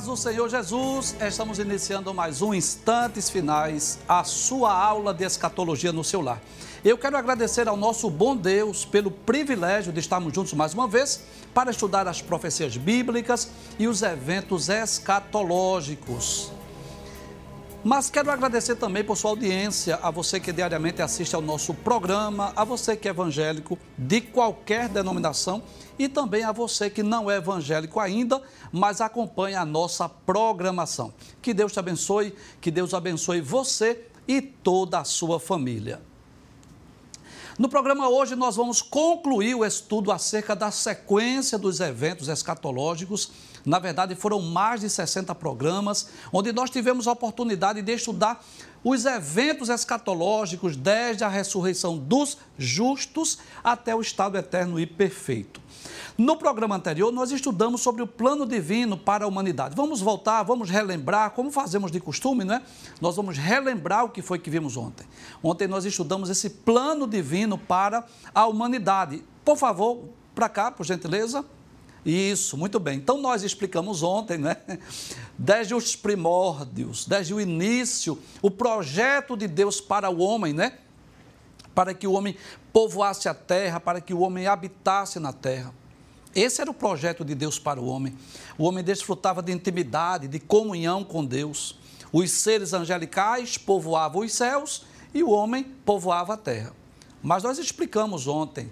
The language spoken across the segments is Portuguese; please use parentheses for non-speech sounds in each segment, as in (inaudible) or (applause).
Paz do Senhor Jesus, estamos iniciando mais um Instantes Finais, a sua aula de escatologia no seu lar. Eu quero agradecer ao nosso bom Deus pelo privilégio de estarmos juntos mais uma vez para estudar as profecias bíblicas e os eventos escatológicos. Mas quero agradecer também por sua audiência, a você que diariamente assiste ao nosso programa, a você que é evangélico de qualquer denominação e também a você que não é evangélico ainda, mas acompanha a nossa programação. Que Deus te abençoe, que Deus abençoe você e toda a sua família. No programa hoje nós vamos concluir o estudo acerca da sequência dos eventos escatológicos na verdade, foram mais de 60 programas, onde nós tivemos a oportunidade de estudar os eventos escatológicos, desde a ressurreição dos justos até o estado eterno e perfeito. No programa anterior, nós estudamos sobre o plano divino para a humanidade. Vamos voltar, vamos relembrar, como fazemos de costume, não é? Nós vamos relembrar o que foi que vimos ontem. Ontem nós estudamos esse plano divino para a humanidade. Por favor, para cá, por gentileza. Isso, muito bem. Então nós explicamos ontem, né? Desde os primórdios, desde o início, o projeto de Deus para o homem, né? Para que o homem povoasse a terra, para que o homem habitasse na terra. Esse era o projeto de Deus para o homem. O homem desfrutava de intimidade, de comunhão com Deus. Os seres angelicais povoavam os céus e o homem povoava a terra. Mas nós explicamos ontem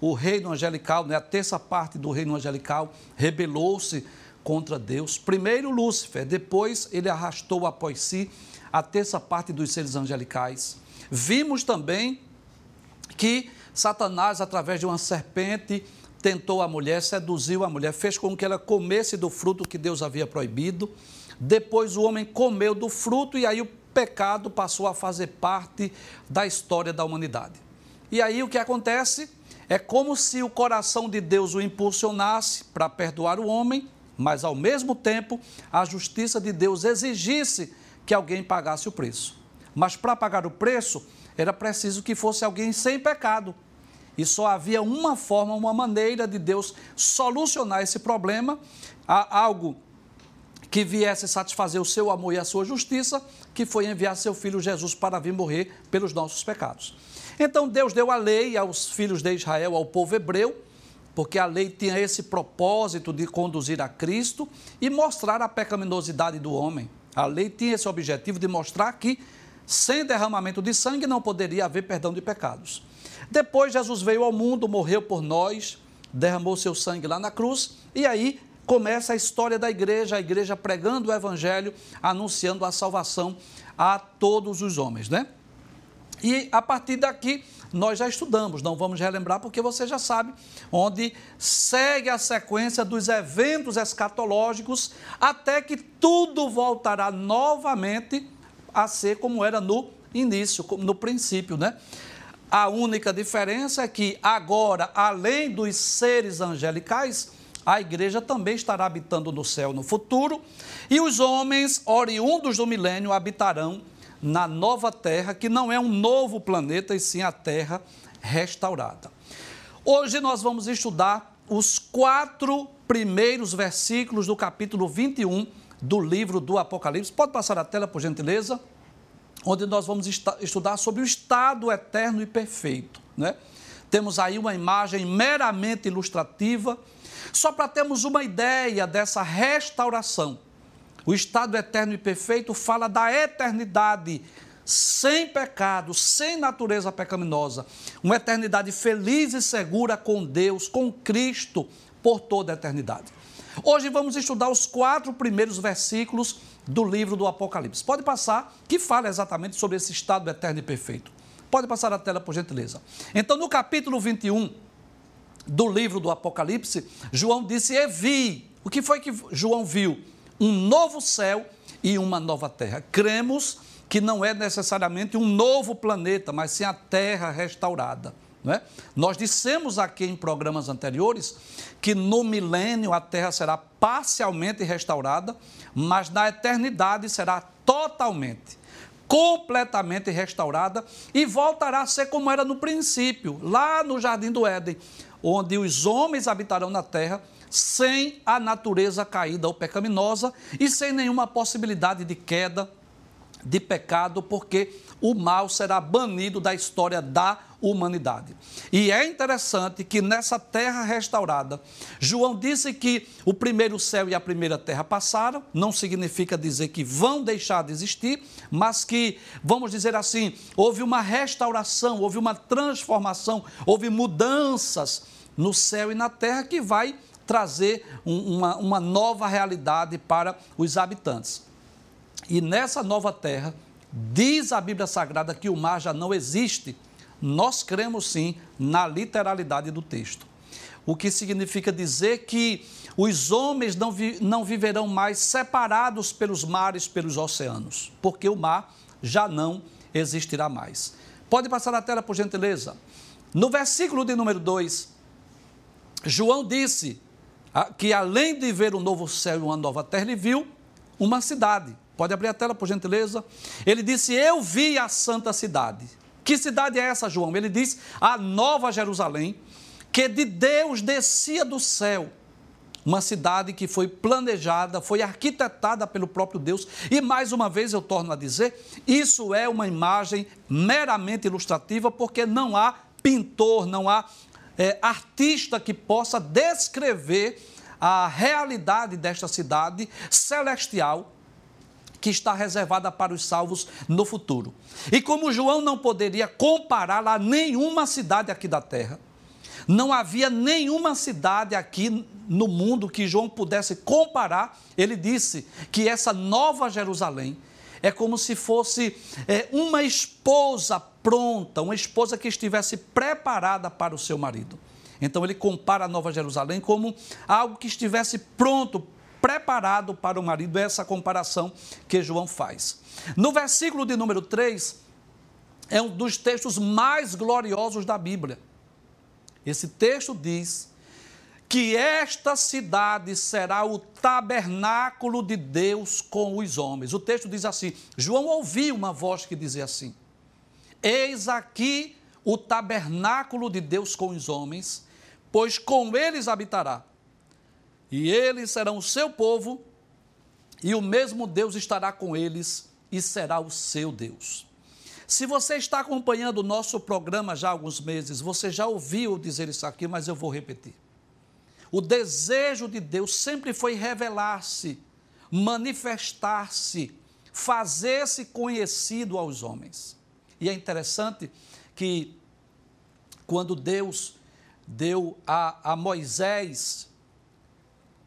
o reino angelical, né, a terça parte do reino angelical, rebelou-se contra Deus. Primeiro Lúcifer, depois ele arrastou após si a terça parte dos seres angelicais. Vimos também que Satanás, através de uma serpente, tentou a mulher, seduziu a mulher, fez com que ela comesse do fruto que Deus havia proibido. Depois o homem comeu do fruto e aí o pecado passou a fazer parte da história da humanidade. E aí o que acontece? É como se o coração de Deus o impulsionasse para perdoar o homem, mas ao mesmo tempo a justiça de Deus exigisse que alguém pagasse o preço. Mas para pagar o preço era preciso que fosse alguém sem pecado. E só havia uma forma, uma maneira de Deus solucionar esse problema, algo que viesse satisfazer o seu amor e a sua justiça, que foi enviar seu filho Jesus para vir morrer pelos nossos pecados. Então Deus deu a lei aos filhos de Israel, ao povo hebreu, porque a lei tinha esse propósito de conduzir a Cristo e mostrar a pecaminosidade do homem. A lei tinha esse objetivo de mostrar que sem derramamento de sangue não poderia haver perdão de pecados. Depois Jesus veio ao mundo, morreu por nós, derramou seu sangue lá na cruz e aí começa a história da igreja, a igreja pregando o evangelho, anunciando a salvação a todos os homens, né? E a partir daqui nós já estudamos, não vamos relembrar porque você já sabe, onde segue a sequência dos eventos escatológicos até que tudo voltará novamente a ser como era no início, no princípio, né? A única diferença é que agora, além dos seres angelicais, a igreja também estará habitando no céu no futuro, e os homens oriundos do milênio habitarão na nova terra, que não é um novo planeta, e sim a terra restaurada. Hoje nós vamos estudar os quatro primeiros versículos do capítulo 21 do livro do Apocalipse. Pode passar a tela, por gentileza? Onde nós vamos estudar sobre o estado eterno e perfeito. Né? Temos aí uma imagem meramente ilustrativa, só para termos uma ideia dessa restauração o estado eterno e perfeito fala da eternidade sem pecado, sem natureza pecaminosa. Uma eternidade feliz e segura com Deus, com Cristo, por toda a eternidade. Hoje vamos estudar os quatro primeiros versículos do livro do Apocalipse. Pode passar, que fala exatamente sobre esse estado eterno e perfeito. Pode passar a tela, por gentileza. Então, no capítulo 21 do livro do Apocalipse, João disse: E vi. O que foi que João viu? Um novo céu e uma nova terra. Cremos que não é necessariamente um novo planeta, mas sim a terra restaurada. É? Nós dissemos aqui em programas anteriores que no milênio a terra será parcialmente restaurada, mas na eternidade será totalmente, completamente restaurada e voltará a ser como era no princípio, lá no jardim do Éden, onde os homens habitarão na terra sem a natureza caída ou pecaminosa e sem nenhuma possibilidade de queda, de pecado, porque o mal será banido da história da humanidade. E é interessante que nessa terra restaurada, João disse que o primeiro céu e a primeira terra passaram, não significa dizer que vão deixar de existir, mas que, vamos dizer assim, houve uma restauração, houve uma transformação, houve mudanças no céu e na terra que vai trazer uma, uma nova realidade para os habitantes. E nessa nova terra, diz a Bíblia Sagrada que o mar já não existe. Nós cremos sim na literalidade do texto. O que significa dizer que os homens não, vi, não viverão mais separados pelos mares, pelos oceanos, porque o mar já não existirá mais. Pode passar a tela, por gentileza. No versículo de número 2, João disse que além de ver um novo céu e uma nova terra, ele viu uma cidade. Pode abrir a tela, por gentileza. Ele disse: Eu vi a santa cidade. Que cidade é essa, João? Ele diz: A nova Jerusalém, que de Deus descia do céu. Uma cidade que foi planejada, foi arquitetada pelo próprio Deus. E mais uma vez eu torno a dizer: isso é uma imagem meramente ilustrativa, porque não há pintor, não há é, artista que possa descrever a realidade desta cidade celestial que está reservada para os salvos no futuro. E como João não poderia compará-la a nenhuma cidade aqui da terra, não havia nenhuma cidade aqui no mundo que João pudesse comparar, ele disse que essa nova Jerusalém é como se fosse é, uma esposa pronta, uma esposa que estivesse preparada para o seu marido. Então ele compara a Nova Jerusalém como algo que estivesse pronto preparado para o marido, é essa comparação que João faz. No versículo de número 3, é um dos textos mais gloriosos da Bíblia. Esse texto diz que esta cidade será o tabernáculo de Deus com os homens. O texto diz assim: João ouviu uma voz que dizia assim: Eis aqui o tabernáculo de Deus com os homens, pois com eles habitará e eles serão o seu povo, e o mesmo Deus estará com eles e será o seu Deus. Se você está acompanhando o nosso programa já há alguns meses, você já ouviu dizer isso aqui, mas eu vou repetir. O desejo de Deus sempre foi revelar-se, manifestar-se, fazer-se conhecido aos homens. E é interessante que, quando Deus deu a, a Moisés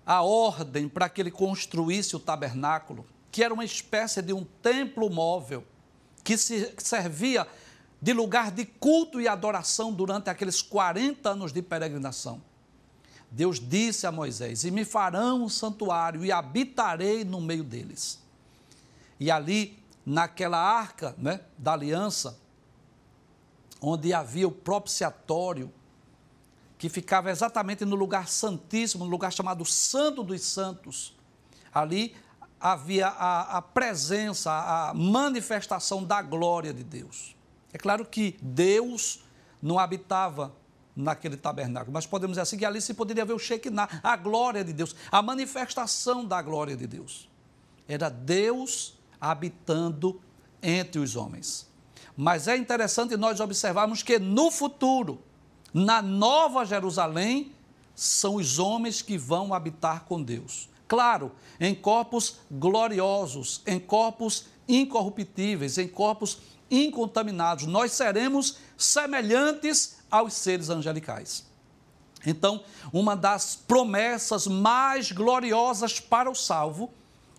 a ordem para que ele construísse o tabernáculo, que era uma espécie de um templo móvel, que se servia de lugar de culto e adoração durante aqueles 40 anos de peregrinação. Deus disse a Moisés: E me farão um santuário e habitarei no meio deles. E ali, naquela arca né, da aliança, onde havia o propiciatório, que ficava exatamente no lugar santíssimo, no lugar chamado Santo dos Santos. Ali havia a, a presença, a manifestação da glória de Deus. É claro que Deus não habitava naquele tabernáculo, mas podemos dizer assim que ali se poderia ver o Shekinah, a glória de Deus, a manifestação da glória de Deus. Era Deus habitando entre os homens. Mas é interessante nós observarmos que no futuro, na Nova Jerusalém, são os homens que vão habitar com Deus. Claro, em corpos gloriosos, em corpos incorruptíveis, em corpos incontaminados. Nós seremos semelhantes aos seres angelicais. Então, uma das promessas mais gloriosas para o salvo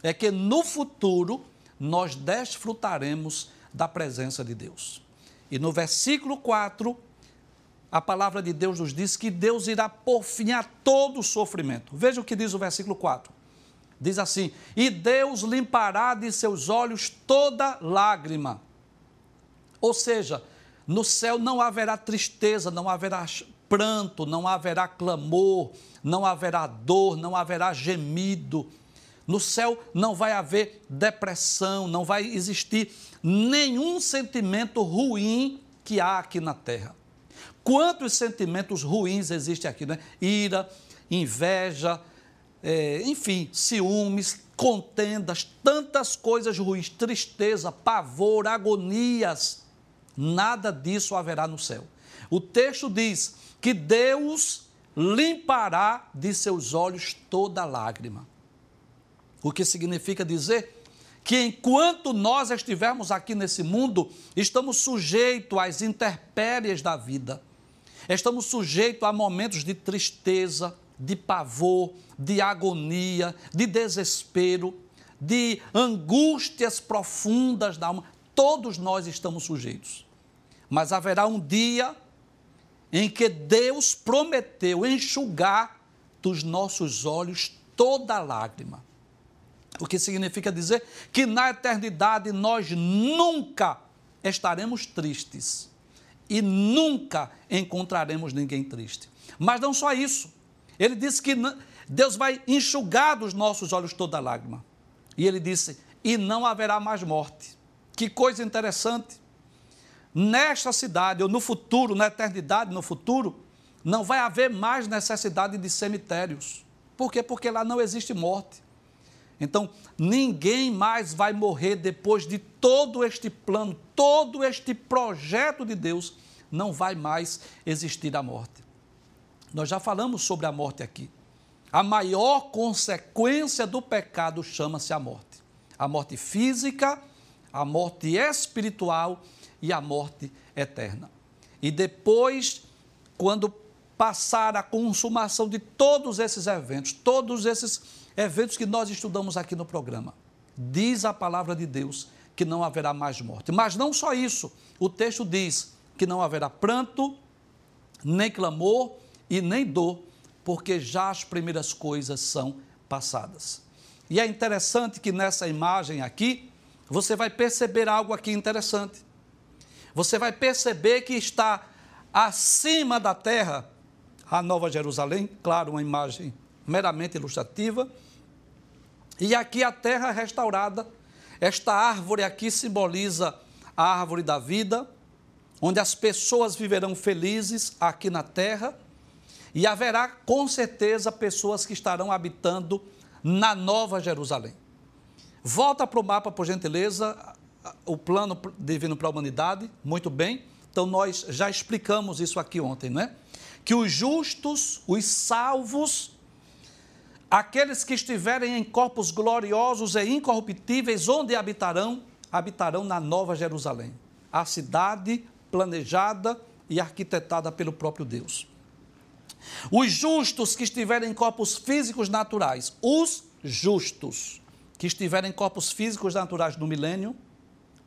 é que no futuro nós desfrutaremos da presença de Deus. E no versículo 4, a palavra de Deus nos diz que Deus irá por fim a todo sofrimento. Veja o que diz o versículo 4. Diz assim: E Deus limpará de seus olhos toda lágrima. Ou seja, no céu não haverá tristeza, não haverá pranto, não haverá clamor, não haverá dor, não haverá gemido. No céu não vai haver depressão, não vai existir nenhum sentimento ruim que há aqui na terra. Quantos sentimentos ruins existem aqui, né? Ira, inveja, é, enfim, ciúmes, contendas, tantas coisas ruins, tristeza, pavor, agonias. Nada disso haverá no céu. O texto diz que Deus limpará de seus olhos toda lágrima. O que significa dizer que enquanto nós estivermos aqui nesse mundo, estamos sujeitos às intempéries da vida. Estamos sujeitos a momentos de tristeza, de pavor, de agonia, de desespero, de angústias profundas da alma. Todos nós estamos sujeitos. Mas haverá um dia em que Deus prometeu enxugar dos nossos olhos toda lágrima. O que significa dizer que na eternidade nós nunca estaremos tristes e nunca encontraremos ninguém triste. Mas não só isso. Ele disse que Deus vai enxugar dos nossos olhos toda lágrima. E ele disse: e não haverá mais morte. Que coisa interessante. Nesta cidade, ou no futuro, na eternidade, no futuro, não vai haver mais necessidade de cemitérios. Por quê? Porque lá não existe morte. Então, ninguém mais vai morrer depois de todo este plano, todo este projeto de Deus, não vai mais existir a morte. Nós já falamos sobre a morte aqui. A maior consequência do pecado chama-se a morte. A morte física, a morte espiritual e a morte eterna. E depois, quando passar a consumação de todos esses eventos, todos esses eventos que nós estudamos aqui no programa, diz a palavra de Deus que não haverá mais morte. Mas não só isso, o texto diz que não haverá pranto, nem clamor e nem dor, porque já as primeiras coisas são passadas. E é interessante que nessa imagem aqui, você vai perceber algo aqui interessante. Você vai perceber que está acima da terra a Nova Jerusalém, claro, uma imagem meramente ilustrativa. E aqui a terra restaurada. Esta árvore aqui simboliza a árvore da vida, onde as pessoas viverão felizes aqui na terra e haverá com certeza pessoas que estarão habitando na Nova Jerusalém. Volta para o mapa, por gentileza, o plano divino para a humanidade, muito bem. Então, nós já explicamos isso aqui ontem, não é? Que os justos, os salvos, aqueles que estiverem em corpos gloriosos e incorruptíveis, onde habitarão? Habitarão na Nova Jerusalém, a cidade planejada e arquitetada pelo próprio Deus. Os justos que estiverem em corpos físicos naturais, os justos que estiverem em corpos físicos naturais no milênio,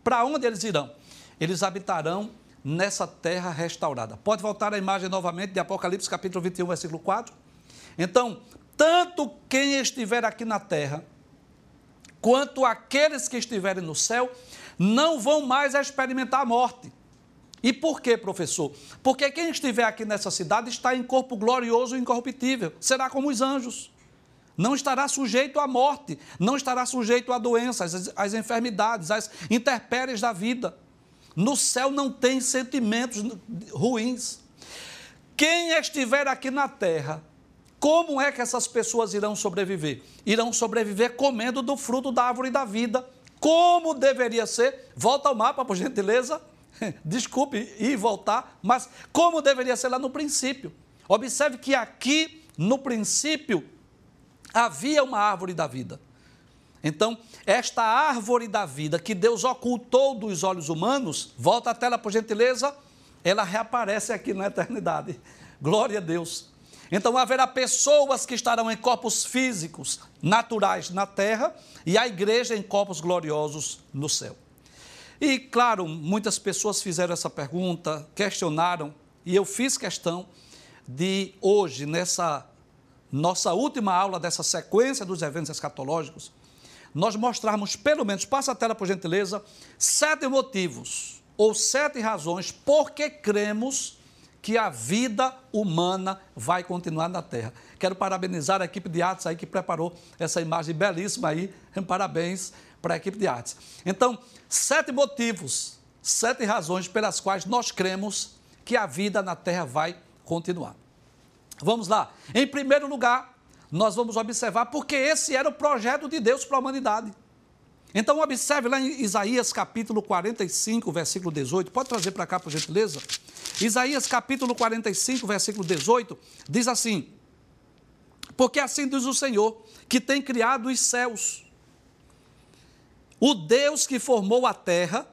para onde eles irão? Eles habitarão nessa terra restaurada. Pode voltar a imagem novamente de Apocalipse capítulo 21, versículo 4? Então, tanto quem estiver aqui na terra, quanto aqueles que estiverem no céu, não vão mais experimentar a morte. E por quê, professor? Porque quem estiver aqui nessa cidade está em corpo glorioso e incorruptível, será como os anjos. Não estará sujeito à morte, não estará sujeito a doenças, às, às enfermidades, às intempéries da vida. No céu não tem sentimentos ruins. Quem estiver aqui na terra, como é que essas pessoas irão sobreviver? Irão sobreviver comendo do fruto da árvore da vida. Como deveria ser? Volta ao mapa, por gentileza. (laughs) Desculpe ir e voltar, mas como deveria ser lá no princípio. Observe que aqui, no princípio, havia uma árvore da vida. Então, esta árvore da vida que Deus ocultou dos olhos humanos, volta a tela por gentileza, ela reaparece aqui na eternidade. Glória a Deus. Então haverá pessoas que estarão em corpos físicos, naturais na terra, e a igreja em corpos gloriosos no céu. E, claro, muitas pessoas fizeram essa pergunta, questionaram, e eu fiz questão de hoje, nessa nossa última aula dessa sequência dos eventos escatológicos, nós mostrarmos, pelo menos, passa a tela por gentileza, sete motivos ou sete razões por que cremos que a vida humana vai continuar na Terra. Quero parabenizar a equipe de artes aí que preparou essa imagem belíssima aí. Parabéns para a equipe de artes. Então, sete motivos, sete razões pelas quais nós cremos que a vida na Terra vai continuar. Vamos lá. Em primeiro lugar, nós vamos observar porque esse era o projeto de Deus para a humanidade. Então, observe lá em Isaías capítulo 45, versículo 18. Pode trazer para cá, por gentileza? Isaías capítulo 45, versículo 18, diz assim: Porque assim diz o Senhor, que tem criado os céus, o Deus que formou a terra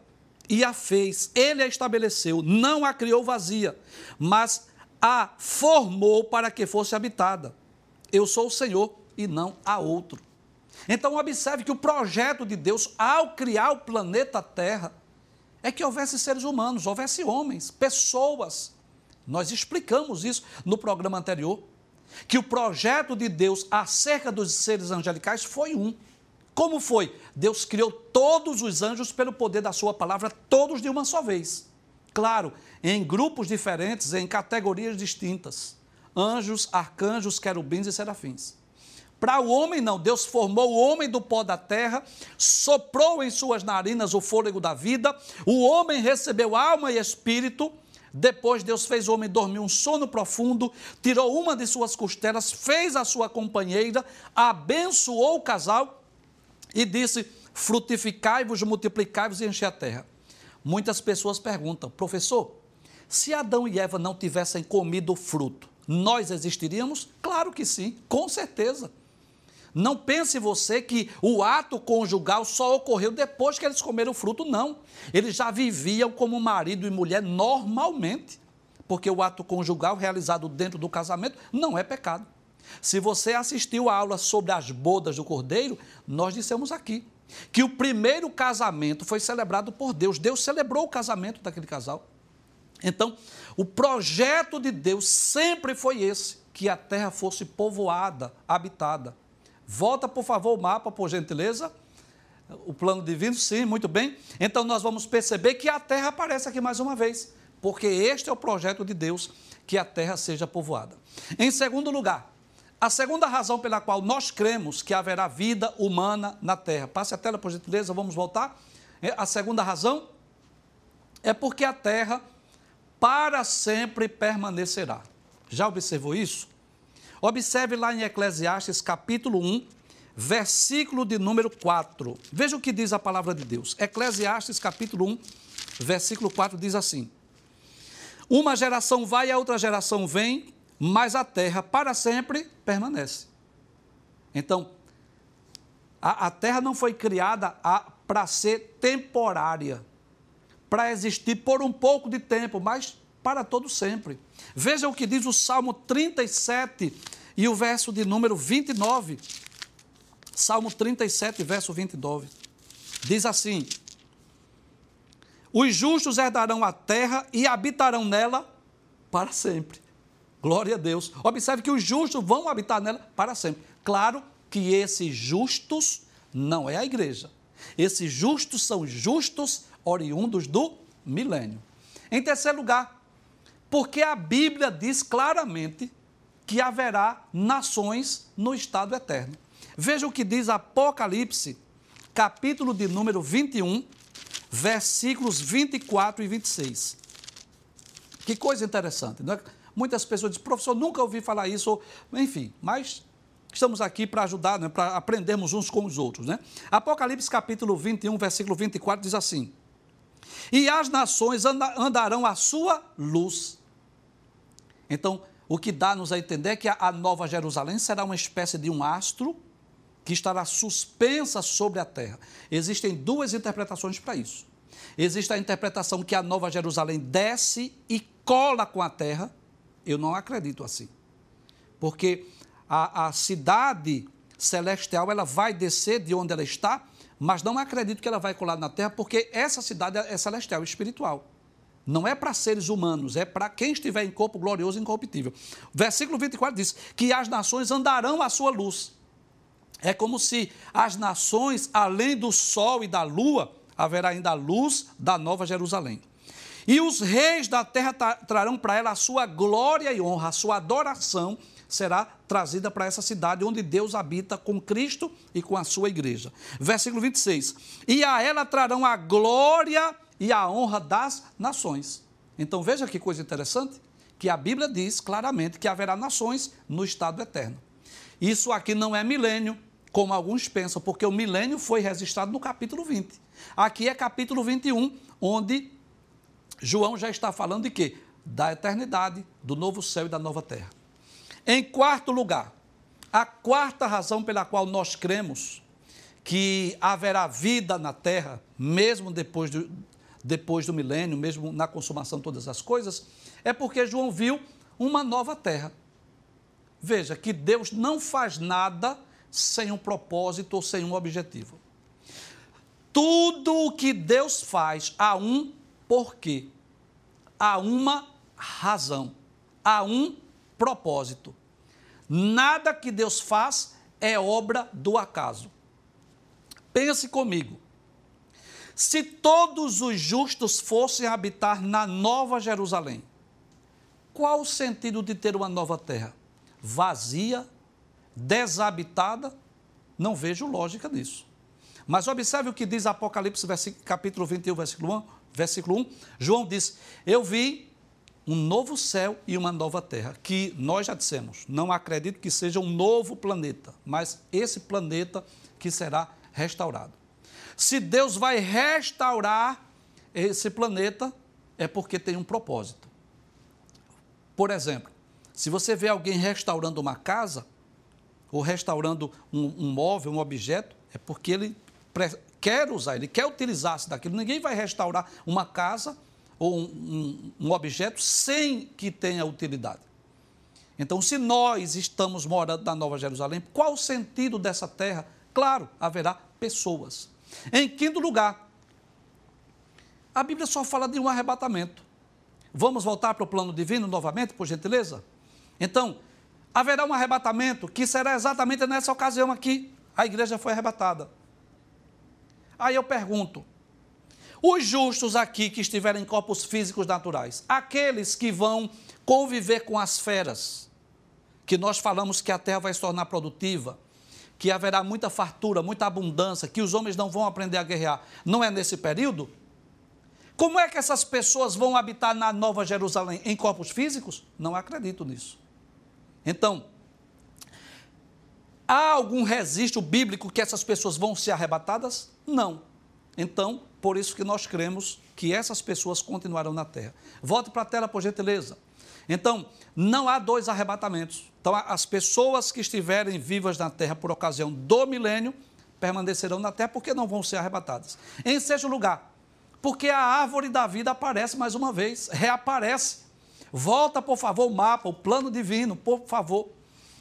e a fez, ele a estabeleceu, não a criou vazia, mas a formou para que fosse habitada. Eu sou o Senhor e não há outro. Então, observe que o projeto de Deus, ao criar o planeta Terra, é que houvesse seres humanos, houvesse homens, pessoas. Nós explicamos isso no programa anterior, que o projeto de Deus acerca dos seres angelicais foi um. Como foi? Deus criou todos os anjos pelo poder da sua palavra, todos de uma só vez. Claro, em grupos diferentes, em categorias distintas. Anjos, arcanjos, querubins e serafins. Para o homem, não. Deus formou o homem do pó da terra, soprou em suas narinas o fôlego da vida, o homem recebeu alma e espírito. Depois, Deus fez o homem dormir um sono profundo, tirou uma de suas costelas, fez a sua companheira, abençoou o casal e disse: Frutificai-vos, multiplicai-vos e enche a terra. Muitas pessoas perguntam, professor, se Adão e Eva não tivessem comido o fruto, nós existiríamos? Claro que sim, com certeza. Não pense você que o ato conjugal só ocorreu depois que eles comeram o fruto, não. Eles já viviam como marido e mulher normalmente, porque o ato conjugal realizado dentro do casamento não é pecado. Se você assistiu a aula sobre as bodas do cordeiro, nós dissemos aqui que o primeiro casamento foi celebrado por Deus. Deus celebrou o casamento daquele casal. Então, o projeto de Deus sempre foi esse: que a terra fosse povoada, habitada. Volta, por favor, o mapa, por gentileza. O plano divino, sim, muito bem. Então, nós vamos perceber que a terra aparece aqui mais uma vez, porque este é o projeto de Deus, que a terra seja povoada. Em segundo lugar, a segunda razão pela qual nós cremos que haverá vida humana na Terra. Passe a tela, por gentileza, vamos voltar. É, a segunda razão é porque a Terra para sempre permanecerá. Já observou isso? Observe lá em Eclesiastes capítulo 1, versículo de número 4. Veja o que diz a palavra de Deus. Eclesiastes capítulo 1, versículo 4 diz assim: Uma geração vai e a outra geração vem, mas a terra para sempre permanece. Então, a, a terra não foi criada para ser temporária, para existir por um pouco de tempo, mas para todo sempre. Veja o que diz o Salmo 37 e o verso de número 29. Salmo 37, verso 29. Diz assim: Os justos herdarão a terra e habitarão nela para sempre. Glória a Deus. Observe que os justos vão habitar nela para sempre. Claro que esses justos não é a igreja. Esses justos são justos oriundos do milênio. Em terceiro lugar, porque a Bíblia diz claramente que haverá nações no estado eterno. Veja o que diz Apocalipse, capítulo de número 21, versículos 24 e 26. Que coisa interessante, não é? Muitas pessoas dizem, professor, nunca ouvi falar isso, enfim, mas estamos aqui para ajudar, né, para aprendermos uns com os outros. Né? Apocalipse capítulo 21, versículo 24 diz assim: E as nações andarão à sua luz. Então, o que dá-nos a entender é que a Nova Jerusalém será uma espécie de um astro que estará suspensa sobre a terra. Existem duas interpretações para isso. Existe a interpretação que a Nova Jerusalém desce e cola com a terra, eu não acredito assim. Porque a, a cidade celestial ela vai descer de onde ela está, mas não acredito que ela vai colar na terra, porque essa cidade é celestial, espiritual. Não é para seres humanos, é para quem estiver em corpo glorioso e incorruptível. Versículo 24 diz: que as nações andarão à sua luz. É como se as nações, além do sol e da lua, haverá ainda a luz da nova Jerusalém. E os reis da terra trarão para ela a sua glória e honra, a sua adoração será trazida para essa cidade onde Deus habita com Cristo e com a sua igreja. Versículo 26. E a ela trarão a glória e a honra das nações. Então veja que coisa interessante, Porque a Bíblia diz claramente que haverá nações no estado eterno. Isso aqui não é milênio, como alguns pensam, porque o milênio foi registrado no capítulo 20. Aqui é capítulo 21, onde João já está falando de quê? Da eternidade, do novo céu e da nova terra. Em quarto lugar, a quarta razão pela qual nós cremos que haverá vida na terra, mesmo depois do, depois do milênio, mesmo na consumação de todas as coisas, é porque João viu uma nova terra. Veja que Deus não faz nada sem um propósito ou sem um objetivo. Tudo o que Deus faz há um porquê, há uma razão, há um propósito. Nada que Deus faz é obra do acaso. Pense comigo. Se todos os justos fossem habitar na Nova Jerusalém, qual o sentido de ter uma nova terra? Vazia, desabitada? Não vejo lógica nisso. Mas observe o que diz Apocalipse, capítulo 21, versículo 1. Versículo 1 João diz: Eu vi um novo céu e uma nova terra, que nós já dissemos, não acredito que seja um novo planeta, mas esse planeta que será restaurado. Se Deus vai restaurar esse planeta, é porque tem um propósito. Por exemplo, se você vê alguém restaurando uma casa, ou restaurando um, um móvel, um objeto, é porque ele quer usar, ele quer utilizar-se daquilo. Ninguém vai restaurar uma casa ou um, um, um objeto sem que tenha utilidade. Então, se nós estamos morando na Nova Jerusalém, qual o sentido dessa terra? Claro, haverá pessoas. Em quinto lugar, a Bíblia só fala de um arrebatamento. Vamos voltar para o plano divino novamente, por gentileza? Então, haverá um arrebatamento que será exatamente nessa ocasião aqui. A igreja foi arrebatada. Aí eu pergunto: os justos aqui que estiverem em corpos físicos naturais, aqueles que vão conviver com as feras, que nós falamos que a terra vai se tornar produtiva, que haverá muita fartura, muita abundância, que os homens não vão aprender a guerrear, não é nesse período? Como é que essas pessoas vão habitar na Nova Jerusalém em corpos físicos? Não acredito nisso. Então, há algum registro bíblico que essas pessoas vão ser arrebatadas? Não. Então, por isso que nós cremos que essas pessoas continuarão na terra. Volte para a tela, por gentileza. Então, não há dois arrebatamentos. Então, as pessoas que estiverem vivas na terra por ocasião do milênio permanecerão na terra porque não vão ser arrebatadas. Em sexto lugar, porque a árvore da vida aparece mais uma vez, reaparece. Volta, por favor, o mapa, o plano divino, por favor.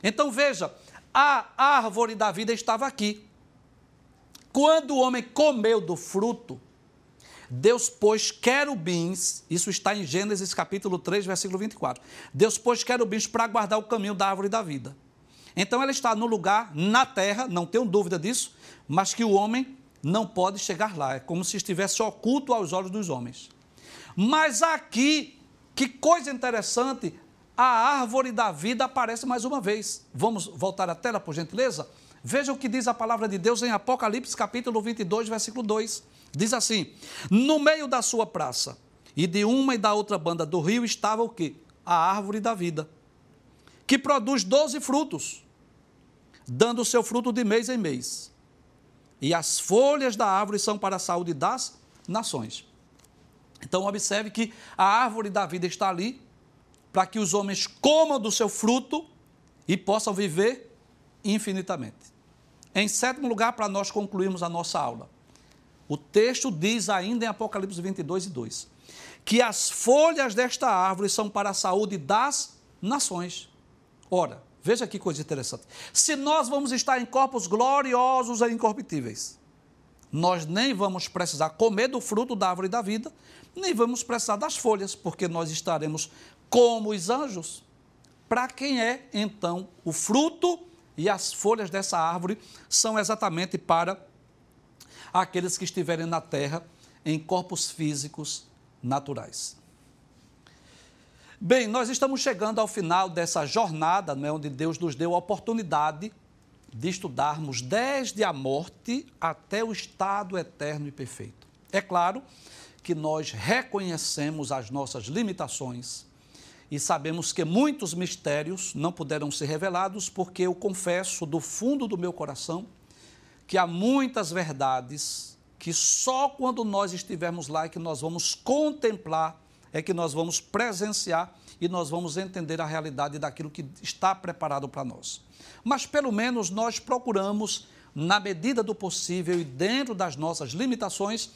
Então veja, a árvore da vida estava aqui. Quando o homem comeu do fruto, Deus pôs querubins, isso está em Gênesis capítulo 3, versículo 24. Deus pôs querubins para guardar o caminho da árvore da vida. Então ela está no lugar, na terra, não tenho dúvida disso, mas que o homem não pode chegar lá. É como se estivesse oculto aos olhos dos homens. Mas aqui, que coisa interessante, a árvore da vida aparece mais uma vez. Vamos voltar à tela, por gentileza? Veja o que diz a palavra de Deus em Apocalipse capítulo 22, versículo 2. Diz assim: No meio da sua praça e de uma e da outra banda do rio estava o quê? A árvore da vida, que produz doze frutos, dando o seu fruto de mês em mês. E as folhas da árvore são para a saúde das nações. Então, observe que a árvore da vida está ali para que os homens comam do seu fruto e possam viver infinitamente. Em sétimo lugar, para nós concluirmos a nossa aula, o texto diz ainda em Apocalipse 22 e 2 que as folhas desta árvore são para a saúde das nações. Ora, veja que coisa interessante. Se nós vamos estar em corpos gloriosos e incorruptíveis, nós nem vamos precisar comer do fruto da árvore da vida, nem vamos precisar das folhas, porque nós estaremos como os anjos. Para quem é, então, o fruto e as folhas dessa árvore são exatamente para àqueles que estiverem na terra em corpos físicos naturais. Bem, nós estamos chegando ao final dessa jornada, né, onde Deus nos deu a oportunidade de estudarmos desde a morte até o estado eterno e perfeito. É claro que nós reconhecemos as nossas limitações, e sabemos que muitos mistérios não puderam ser revelados, porque eu confesso do fundo do meu coração que há muitas verdades que só quando nós estivermos lá é que nós vamos contemplar, é que nós vamos presenciar e nós vamos entender a realidade daquilo que está preparado para nós. Mas pelo menos nós procuramos, na medida do possível e dentro das nossas limitações,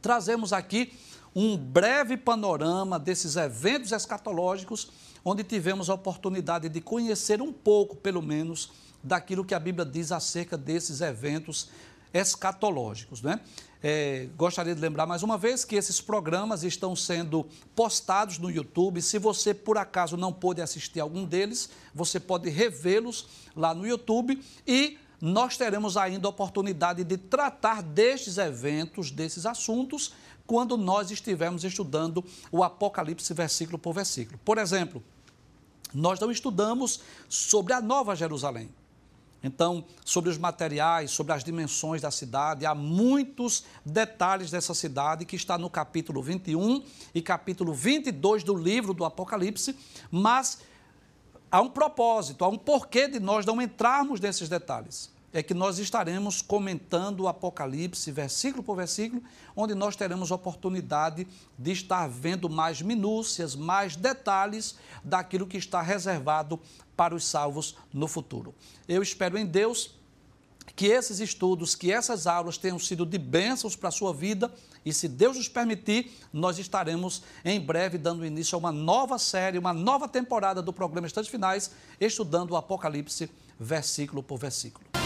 trazemos aqui um breve panorama desses eventos escatológicos, onde tivemos a oportunidade de conhecer um pouco, pelo menos, daquilo que a Bíblia diz acerca desses eventos escatológicos. Né? É, gostaria de lembrar mais uma vez que esses programas estão sendo postados no YouTube. Se você, por acaso, não pôde assistir algum deles, você pode revê-los lá no YouTube e nós teremos ainda a oportunidade de tratar destes eventos, desses assuntos, quando nós estivermos estudando o Apocalipse versículo por versículo. Por exemplo, nós não estudamos sobre a Nova Jerusalém. Então, sobre os materiais, sobre as dimensões da cidade, há muitos detalhes dessa cidade que está no capítulo 21 e capítulo 22 do livro do Apocalipse, mas há um propósito, há um porquê de nós não entrarmos nesses detalhes é que nós estaremos comentando o Apocalipse, versículo por versículo, onde nós teremos oportunidade de estar vendo mais minúcias, mais detalhes daquilo que está reservado para os salvos no futuro. Eu espero em Deus que esses estudos, que essas aulas tenham sido de bênçãos para a sua vida e, se Deus nos permitir, nós estaremos em breve dando início a uma nova série, uma nova temporada do programa Estantes Finais, estudando o Apocalipse versículo por versículo.